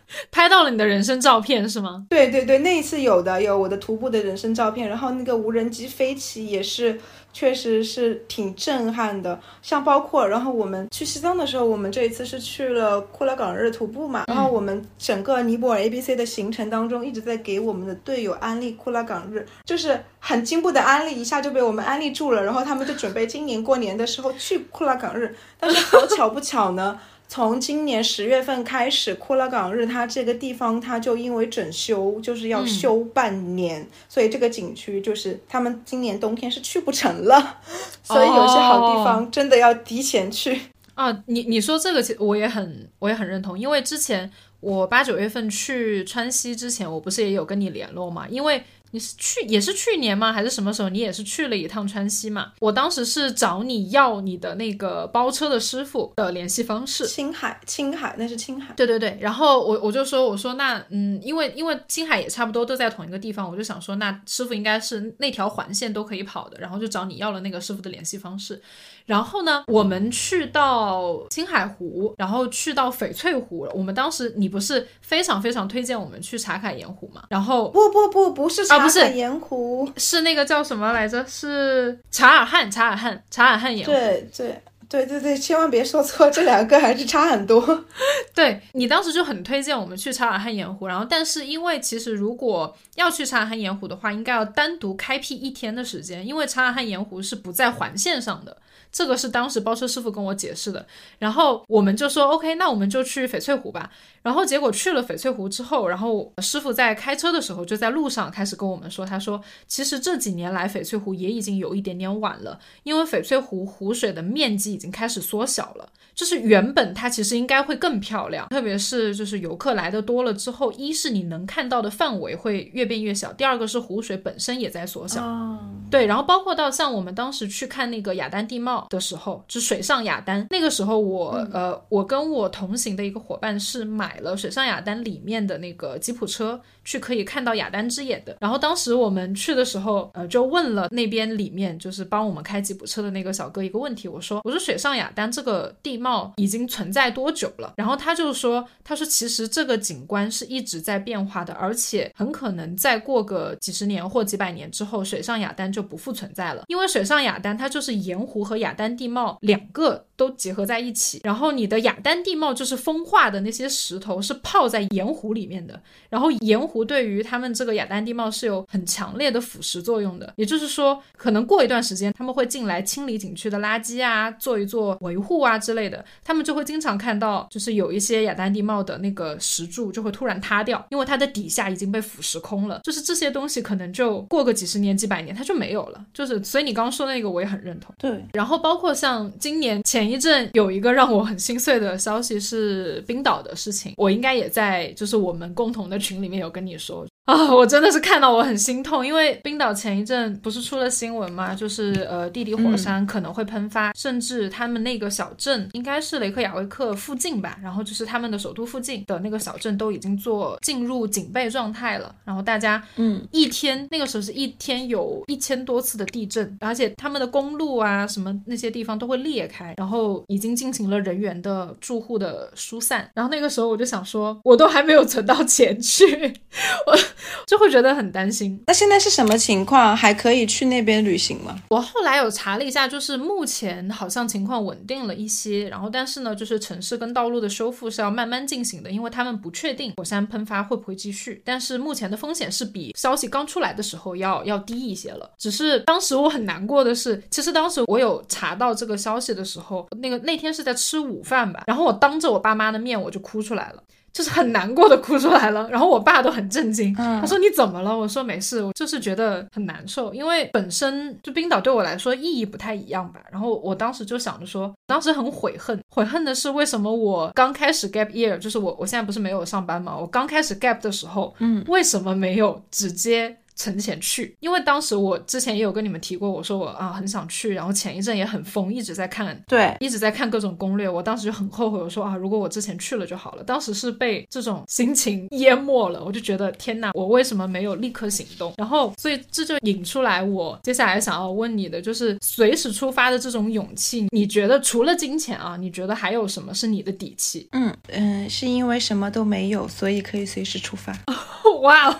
拍到了你的人生照片是吗？对对对，那一次有的有我的徒步的人生照片，然后那个无人机飞起也是，确实是挺震撼的。像包括，然后我们去西藏的时候，我们这一次是去了库拉岗日徒步嘛，然后我们整个尼泊尔 A B C 的行程当中，一直在给我们的队友安利库拉岗日，就是很进步的安利，一下就被我们安利住了，然后他们就准备今年过年的时候去库拉岗日，但是好巧不巧呢。从今年十月份开始，库拉岗日它这个地方，它就因为整修，就是要修半年，所以这个景区就是他们今年冬天是去不成了，所以有些好地方真的要提前去啊。你你说这个，其实我也很我也很认同，因为之前我八九月份去川西之前，我不是也有跟你联络嘛，因为。你是去也是去年吗？还是什么时候？你也是去了一趟川西嘛？我当时是找你要你的那个包车的师傅的联系方式。青海，青海那是青海。对对对，然后我我就说我说那嗯，因为因为青海也差不多都在同一个地方，我就想说那师傅应该是那条环线都可以跑的，然后就找你要了那个师傅的联系方式。然后呢，我们去到青海湖，然后去到翡翠湖了。我们当时你不是非常非常推荐我们去茶卡盐湖吗？然后不不不不是茶卡盐湖，是那个叫什么来着？是察尔汗，察尔汗，察尔汗盐湖。对对对对对，千万别说错，这两个还是差很多。对你当时就很推荐我们去察尔汗盐湖，然后但是因为其实如果要去察尔汗盐湖的话，应该要单独开辟一天的时间，因为察尔汗盐湖是不在环线上的。这个是当时包车师傅跟我解释的，然后我们就说 OK，那我们就去翡翠湖吧。然后结果去了翡翠湖之后，然后师傅在开车的时候就在路上开始跟我们说，他说其实这几年来翡翠湖也已经有一点点晚了，因为翡翠湖湖水的面积已经开始缩小了。就是原本它其实应该会更漂亮，特别是就是游客来的多了之后，一是你能看到的范围会越变越小，第二个是湖水本身也在缩小。对，然后包括到像我们当时去看那个雅丹地貌的时候，就水上雅丹，那个时候我呃我跟我同行的一个伙伴是买了水上雅丹里面的那个吉普车。去可以看到雅丹之眼的。然后当时我们去的时候，呃，就问了那边里面就是帮我们开吉普车的那个小哥一个问题。我说，我说水上雅丹这个地貌已经存在多久了？然后他就说，他说其实这个景观是一直在变化的，而且很可能再过个几十年或几百年之后，水上雅丹就不复存在了。因为水上雅丹它就是盐湖和雅丹地貌两个都结合在一起。然后你的雅丹地貌就是风化的那些石头是泡在盐湖里面的，然后盐湖。对于他们这个雅丹地貌是有很强烈的腐蚀作用的，也就是说，可能过一段时间他们会进来清理景区的垃圾啊，做一做维护啊之类的，他们就会经常看到，就是有一些雅丹地貌的那个石柱就会突然塌掉，因为它的底下已经被腐蚀空了，就是这些东西可能就过个几十年、几百年它就没有了，就是所以你刚刚说那个我也很认同。对，然后包括像今年前一阵有一个让我很心碎的消息是冰岛的事情，我应该也在就是我们共同的群里面有跟你。说啊，我真的是看到我很心痛，因为冰岛前一阵不是出了新闻吗？就是呃，地底火山可能会喷发，甚至他们那个小镇应该是雷克雅未克附近吧，然后就是他们的首都附近的那个小镇都已经做进入警备状态了。然后大家嗯，一天那个时候是一天有一千多次的地震，而且他们的公路啊什么那些地方都会裂开，然后已经进行了人员的住户的疏散。然后那个时候我就想说，我都还没有存到钱去。我就会觉得很担心。那现在是什么情况？还可以去那边旅行吗？我后来有查了一下，就是目前好像情况稳定了一些。然后，但是呢，就是城市跟道路的修复是要慢慢进行的，因为他们不确定火山喷发会不会继续。但是目前的风险是比消息刚出来的时候要要低一些了。只是当时我很难过的是，其实当时我有查到这个消息的时候，那个那天是在吃午饭吧，然后我当着我爸妈的面我就哭出来了。就是很难过的哭出来了，然后我爸都很震惊，他说你怎么了？我说没事，我就是觉得很难受，因为本身就冰岛对我来说意义不太一样吧。然后我当时就想着说，当时很悔恨，悔恨的是为什么我刚开始 gap year，就是我我现在不是没有上班嘛，我刚开始 gap 的时候，嗯，为什么没有直接。存钱去，因为当时我之前也有跟你们提过，我说我啊很想去，然后前一阵也很疯，一直在看，对，一直在看各种攻略。我当时就很后悔，我说啊，如果我之前去了就好了。当时是被这种心情淹没了，我就觉得天哪，我为什么没有立刻行动？然后，所以这就引出来我接下来想要问你的，就是随时出发的这种勇气，你觉得除了金钱啊，你觉得还有什么是你的底气？嗯嗯，是因为什么都没有，所以可以随时出发。哇，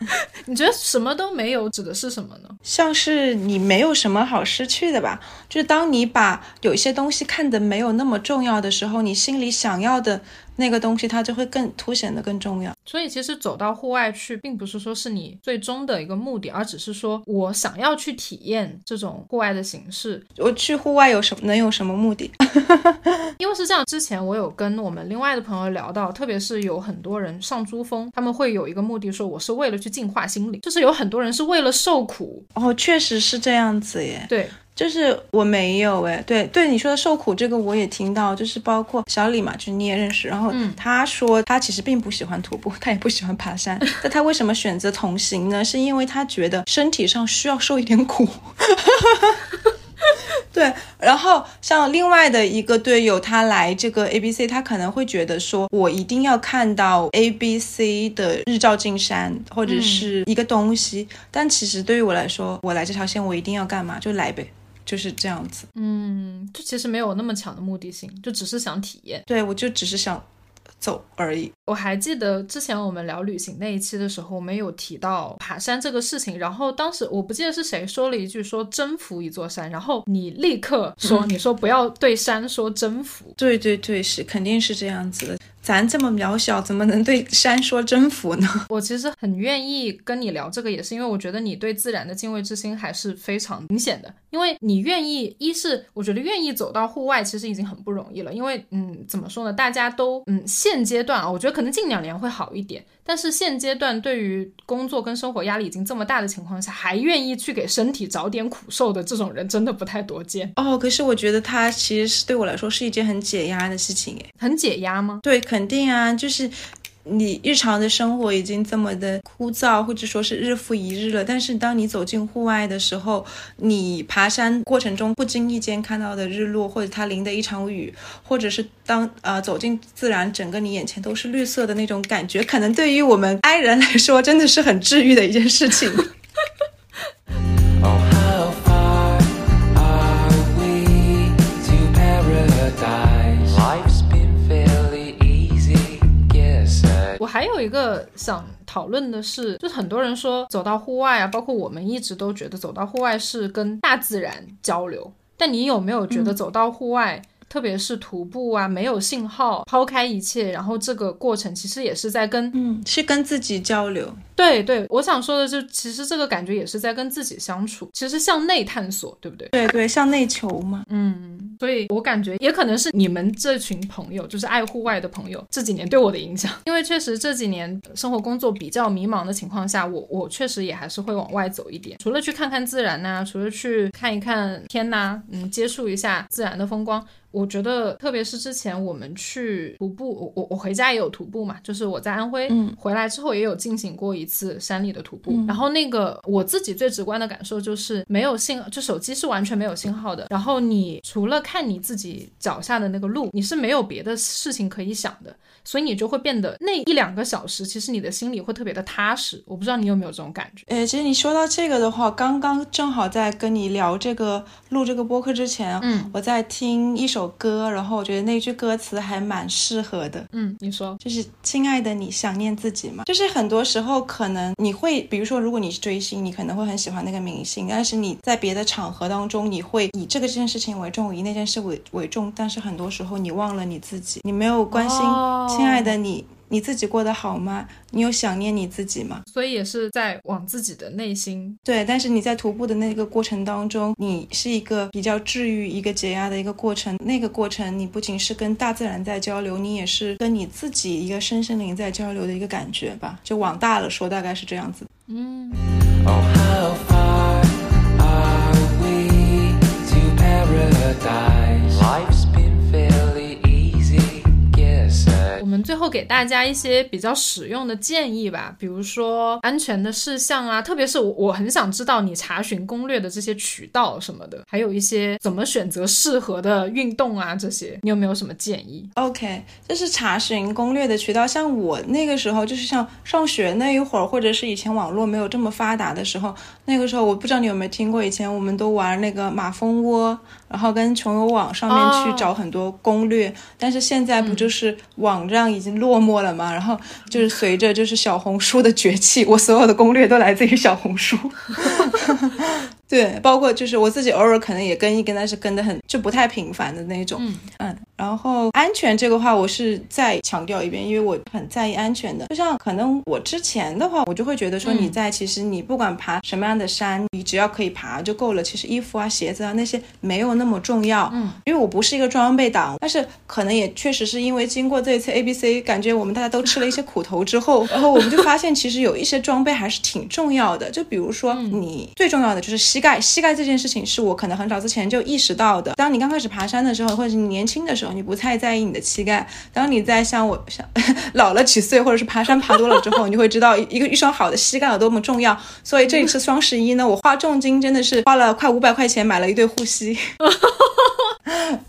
你觉得什么都没有指的是什么呢？像是你没有什么好失去的吧？就是当你把有一些东西看得没有那么重要的时候，你心里想要的。那个东西它就会更凸显的更重要，所以其实走到户外去，并不是说是你最终的一个目的，而只是说我想要去体验这种户外的形式。我去户外有什么能有什么目的？因为是这样，之前我有跟我们另外的朋友聊到，特别是有很多人上珠峰，他们会有一个目的，说我是为了去净化心灵，就是有很多人是为了受苦。哦，确实是这样子耶。对。就是我没有哎，对对，你说的受苦这个我也听到，就是包括小李嘛，就是你也认识，然后他说他其实并不喜欢徒步，他也不喜欢爬山，那他为什么选择同行呢？是因为他觉得身体上需要受一点苦。对，然后像另外的一个队友，他来这个 A B C，他可能会觉得说，我一定要看到 A B C 的日照金山或者是一个东西，但其实对于我来说，我来这条线，我一定要干嘛？就来呗。就是这样子，嗯，就其实没有那么强的目的性，就只是想体验。对，我就只是想走而已。我还记得之前我们聊旅行那一期的时候，我们有提到爬山这个事情，然后当时我不记得是谁说了一句说征服一座山，然后你立刻说 你说不要对山说征服。对对对，是肯定是这样子的。咱这么渺小，怎么能对山说征服呢？我其实很愿意跟你聊这个，也是因为我觉得你对自然的敬畏之心还是非常明显的。因为你愿意，一是我觉得愿意走到户外，其实已经很不容易了。因为，嗯，怎么说呢？大家都，嗯，现阶段啊，我觉得可能近两年会好一点。但是现阶段对于工作跟生活压力已经这么大的情况下，还愿意去给身体找点苦受的这种人，真的不太多见哦。可是我觉得他其实是对我来说是一件很解压的事情，诶，很解压吗？对，肯定啊，就是。你日常的生活已经这么的枯燥，或者说是日复一日了。但是当你走进户外的时候，你爬山过程中不经意间看到的日落，或者它淋的一场雨，或者是当呃走进自然，整个你眼前都是绿色的那种感觉，可能对于我们爱人来说，真的是很治愈的一件事情。我 还有一个想讨论的是，就是很多人说走到户外啊，包括我们一直都觉得走到户外是跟大自然交流。但你有没有觉得走到户外，特别是徒步啊，没有信号，抛开一切，然后这个过程其实也是在跟，嗯，是跟自己交流。对对，我想说的就其实这个感觉也是在跟自己相处，其实向内探索，对不对？对对，向内求嘛。嗯，所以我感觉也可能是你们这群朋友，就是爱户外的朋友，这几年对我的影响。因为确实这几年生活工作比较迷茫的情况下，我我确实也还是会往外走一点，除了去看看自然呐，除了去看一看天呐，嗯，接触一下自然的风光。我觉得，特别是之前我们去徒步，我我我回家也有徒步嘛，就是我在安徽嗯回来之后也有进行过一次山里的徒步。然后那个我自己最直观的感受就是没有信，就手机是完全没有信号的。然后你除了看你自己脚下的那个路，你是没有别的事情可以想的。所以你就会变得那一两个小时，其实你的心里会特别的踏实。我不知道你有没有这种感觉？诶，其实你说到这个的话，刚刚正好在跟你聊这个录这个播客之前，嗯，我在听一首歌，然后我觉得那句歌词还蛮适合的。嗯，你说，就是亲爱的，你想念自己吗？就是很多时候可能你会，比如说如果你是追星，你可能会很喜欢那个明星，但是你在别的场合当中，你会以这个这件事情为重，以那件事为为重，但是很多时候你忘了你自己，你没有关心。亲爱的你，你自己过得好吗？你有想念你自己吗？所以也是在往自己的内心对。但是你在徒步的那个过程当中，你是一个比较治愈、一个解压的一个过程。那个过程，你不仅是跟大自然在交流，你也是跟你自己一个深深灵在交流的一个感觉吧。就往大了说，大概是这样子。嗯。最给大家一些比较实用的建议吧，比如说安全的事项啊，特别是我我很想知道你查询攻略的这些渠道什么的，还有一些怎么选择适合的运动啊这些，你有没有什么建议？OK，这是查询攻略的渠道。像我那个时候，就是像上学那一会儿，或者是以前网络没有这么发达的时候，那个时候我不知道你有没有听过，以前我们都玩那个马蜂窝。然后跟穷游网上面去找很多攻略，但是现在不就是网站已经落寞了吗？然后就是随着就是小红书的崛起，我所有的攻略都来自于小红书。对，包括就是我自己偶尔可能也跟一跟，但是跟的很就不太频繁的那种。嗯。然后安全这个话，我是再强调一遍，因为我很在意安全的。就像可能我之前的话，我就会觉得说你在其实你不管爬什么样的山，你只要可以爬就够了。其实衣服啊、鞋子啊那些没有那么重要。嗯，因为我不是一个装备党，但是可能也确实是因为经过这一次 A B C，感觉我们大家都吃了一些苦头之后，然后我们就发现其实有一些装备还是挺重要的。就比如说你最重要的就是膝盖，膝盖这件事情是我可能很早之前就意识到的。当你刚开始爬山的时候，或者是你年轻的时候。你不太在意你的膝盖，当你在像我像 老了几岁，或者是爬山爬多了之后，你就会知道一 个一双好的膝盖有多么重要。所以这一次双十一呢，我花重金真的是花了快五百块钱买了一对护膝。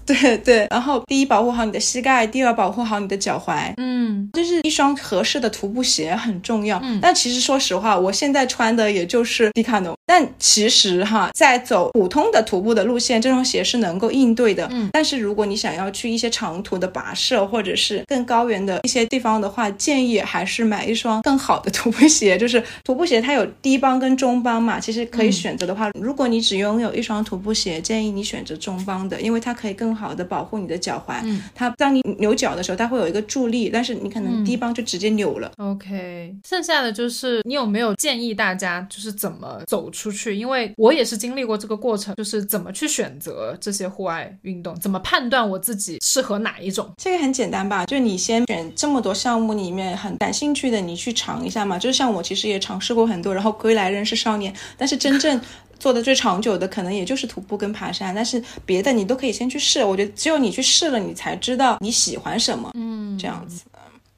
对对，然后第一保护好你的膝盖，第二保护好你的脚踝。嗯，就是一双合适的徒步鞋很重要。嗯，但其实说实话，我现在穿的也就是迪卡侬。但其实哈，在走普通的徒步的路线，这双鞋是能够应对的。嗯，但是如果你想要去一些长途的跋涉，或者是更高原的一些地方的话，建议还是买一双更好的徒步鞋。就是徒步鞋它有低帮跟中帮嘛，其实可以选择的话，如果你只拥有一双徒步鞋，建议你选择中帮的，因为它可以更好的保护你的脚踝。嗯，它当你扭脚的时候，它会有一个助力，但是你可能低帮就直接扭了。OK，剩下的就是你有没有建议大家就是怎么走出？出去，因为我也是经历过这个过程，就是怎么去选择这些户外运动，怎么判断我自己适合哪一种。这个很简单吧，就你先选这么多项目里面很感兴趣的，你去尝一下嘛。就像我其实也尝试过很多，然后归来仍是少年，但是真正 做的最长久的可能也就是徒步跟爬山，但是别的你都可以先去试。我觉得只有你去试了，你才知道你喜欢什么。嗯，这样子。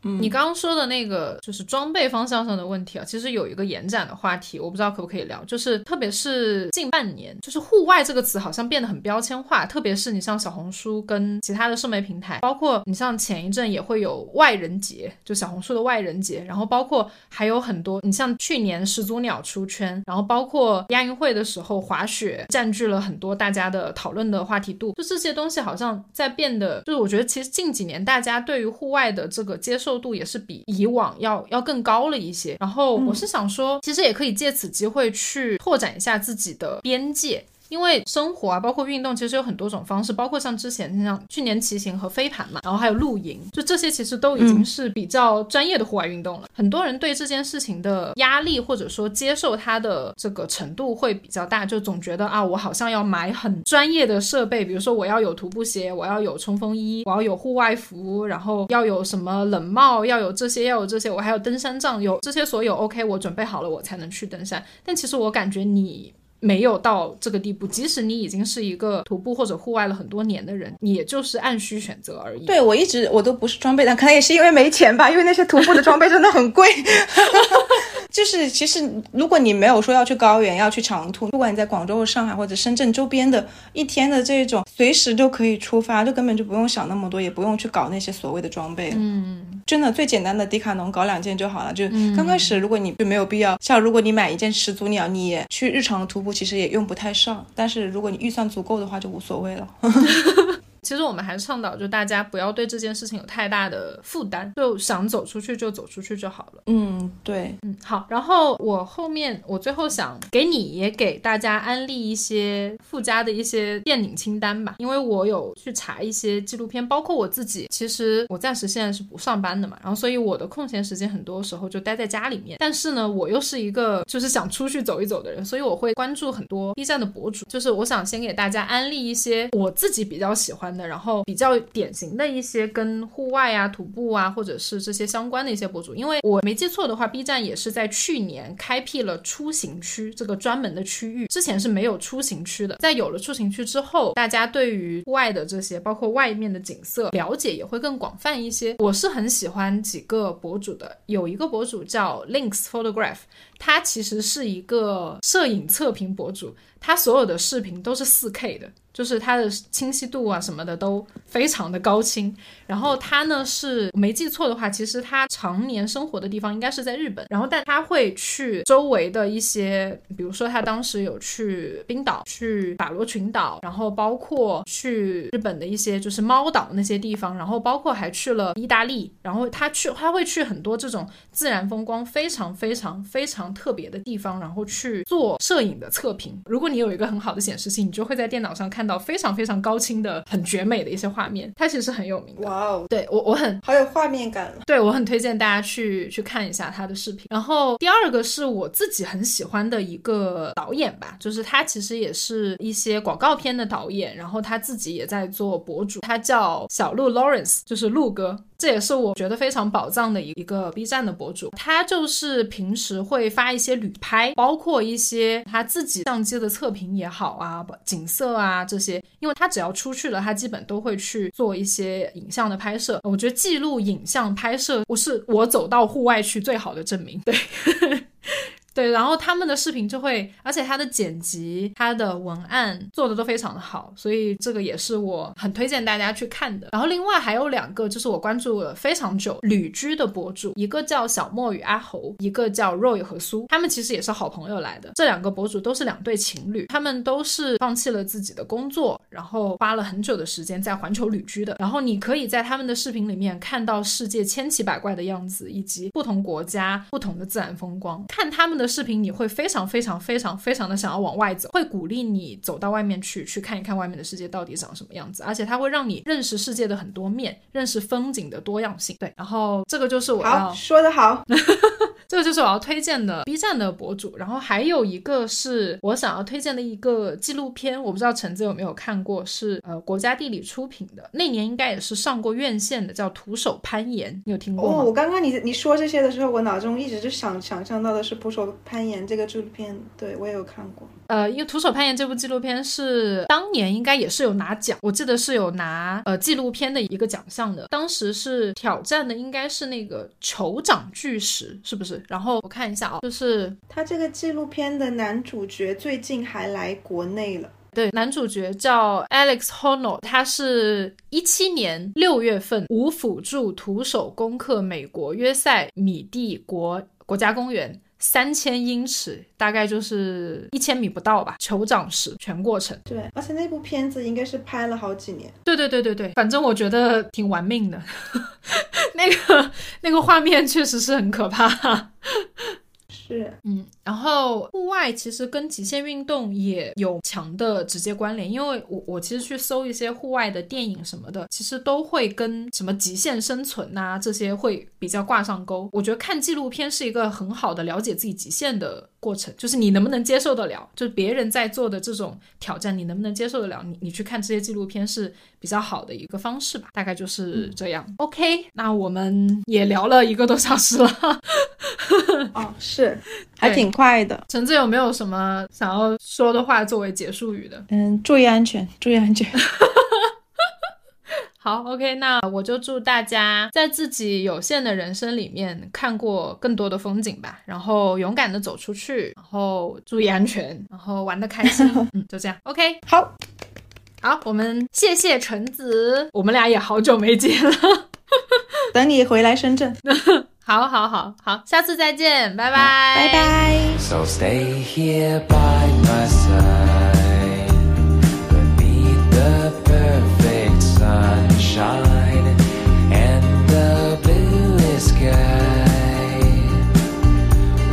你刚刚说的那个就是装备方向上的问题啊，其实有一个延展的话题，我不知道可不可以聊，就是特别是近半年，就是户外这个词好像变得很标签化，特别是你像小红书跟其他的社媒平台，包括你像前一阵也会有外人节，就小红书的外人节，然后包括还有很多，你像去年始祖鸟出圈，然后包括亚运会的时候滑雪占据了很多大家的讨论的话题度，就这些东西好像在变得，就是我觉得其实近几年大家对于户外的这个接受。度也是比以往要要更高了一些，然后我是想说，其实也可以借此机会去拓展一下自己的边界。因为生活啊，包括运动，其实有很多种方式，包括像之前像去年骑行和飞盘嘛，然后还有露营，就这些其实都已经是比较专业的户外运动了。很多人对这件事情的压力或者说接受它的这个程度会比较大，就总觉得啊，我好像要买很专业的设备，比如说我要有徒步鞋，我要有冲锋衣，我要有户外服，然后要有什么冷帽，要有这些，要有这些，我还有登山杖，有这些所有 OK，我准备好了，我才能去登山。但其实我感觉你。没有到这个地步，即使你已经是一个徒步或者户外了很多年的人，你也就是按需选择而已。对我一直我都不是装备党，可能也是因为没钱吧，因为那些徒步的装备真的很贵。就是其实如果你没有说要去高原，要去长途，不管你在广州、上海或者深圳周边的一天的这种，随时都可以出发，就根本就不用想那么多，也不用去搞那些所谓的装备。嗯，真的最简单的迪卡侬搞两件就好了。就刚开始，如果你就没有必要，像如果你买一件始祖鸟，你去日常的徒步。其实也用不太上，但是如果你预算足够的话，就无所谓了。其实我们还是倡导，就大家不要对这件事情有太大的负担，就想走出去就走出去就好了。嗯，对，嗯，好。然后我后面我最后想给你也给大家安利一些附加的一些电影清单吧，因为我有去查一些纪录片，包括我自己。其实我暂时现在是不上班的嘛，然后所以我的空闲时间很多时候就待在家里面。但是呢，我又是一个就是想出去走一走的人，所以我会关注很多 B 站的博主。就是我想先给大家安利一些我自己比较喜欢的。然后比较典型的一些跟户外啊、徒步啊，或者是这些相关的一些博主。因为我没记错的话，B 站也是在去年开辟了出行区这个专门的区域，之前是没有出行区的。在有了出行区之后，大家对于户外的这些，包括外面的景色了解也会更广泛一些。我是很喜欢几个博主的，有一个博主叫 Links Photograph，他其实是一个摄影测评博主，他所有的视频都是四 K 的。就是它的清晰度啊什么的都非常的高清，然后他呢是没记错的话，其实他常年生活的地方应该是在日本，然后但他会去周围的一些，比如说他当时有去冰岛、去法罗群岛，然后包括去日本的一些就是猫岛那些地方，然后包括还去了意大利，然后他去他会去很多这种自然风光非常非常非常特别的地方，然后去做摄影的测评。如果你有一个很好的显示器，你就会在电脑上看。到非常非常高清的、很绝美的一些画面，它其实很有名的。哇哦，对我我很好有画面感对我很推荐大家去去看一下他的视频。然后第二个是我自己很喜欢的一个导演吧，就是他其实也是一些广告片的导演，然后他自己也在做博主，他叫小鹿 Lawrence，就是鹿哥。这也是我觉得非常宝藏的一一个 B 站的博主，他就是平时会发一些旅拍，包括一些他自己相机的测评也好啊，景色啊这些，因为他只要出去了，他基本都会去做一些影像的拍摄。我觉得记录影像拍摄，不是我走到户外去最好的证明。对。对，然后他们的视频就会，而且他的剪辑、他的文案做的都非常的好，所以这个也是我很推荐大家去看的。然后另外还有两个，就是我关注了非常久旅居的博主，一个叫小莫与阿猴，一个叫 Roy 和苏，他们其实也是好朋友来的。这两个博主都是两对情侣，他们都是放弃了自己的工作，然后花了很久的时间在环球旅居的。然后你可以在他们的视频里面看到世界千奇百怪的样子，以及不同国家不同的自然风光。看他们的视频，你会非常非常非常非常的想要往外走，会鼓励你走到外面去，去看一看外面的世界到底长什么样子，而且它会让你认识世界的很多面，认识风景的多样性。对，然后这个就是我要说的好。这个就是我要推荐的 B 站的博主，然后还有一个是我想要推荐的一个纪录片，我不知道橙子有没有看过，是呃国家地理出品的，那年应该也是上过院线的，叫《徒手攀岩》，你有听过吗？我刚刚你你说这些的时候，我脑中一直就想想象到的是《徒手攀岩》这个纪录片，对我也有看过。呃，因为《徒手攀岩》这部纪录片是当年应该也是有拿奖，我记得是有拿呃纪录片的一个奖项的，当时是挑战的应该是那个酋长巨石，是不是？然后我看一下啊，就是他这个纪录片的男主角最近还来国内了。对，男主角叫 Alex Honnold，他是一七年六月份无辅助徒手攻克美国约塞米蒂国国家公园三千英尺，大概就是一千米不到吧，酋长石全过程。对，而且那部片子应该是拍了好几年。对对对对对，反正我觉得挺玩命的。那个那个画面确实是很可怕。是，嗯，然后户外其实跟极限运动也有强的直接关联，因为我我其实去搜一些户外的电影什么的，其实都会跟什么极限生存呐这些会比较挂上钩。我觉得看纪录片是一个很好的了解自己极限的过程，就是你能不能接受得了，就是别人在做的这种挑战，你能不能接受得了？你你去看这些纪录片是比较好的一个方式吧，大概就是这样。OK，那我们也聊了一个多小时了。哦，是，还挺快的。橙子有没有什么想要说的话作为结束语的？嗯，注意安全，注意安全。好，OK，那我就祝大家在自己有限的人生里面看过更多的风景吧，然后勇敢的走出去，然后注意安全，然后玩的开心。嗯，就这样，OK，好，好，我们谢谢橙子，我们俩也好久没见了，等你回来深圳。好，好，好，好，下次再见，拜拜，拜拜。Sunshine and the blue sky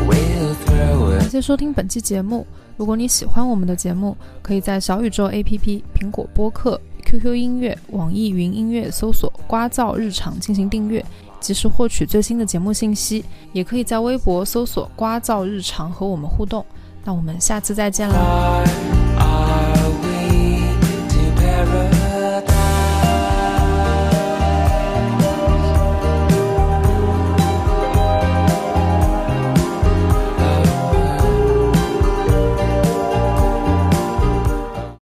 will throw it. 感谢收听本期节目。如果你喜欢我们的节目，可以在小宇宙 APP、苹果播客、QQ 音乐、网易云音乐搜索“瓜噪日常”进行订阅。及时获取最新的节目信息，也可以在微博搜索“瓜噪日常”和我们互动。那我们下次再见啦！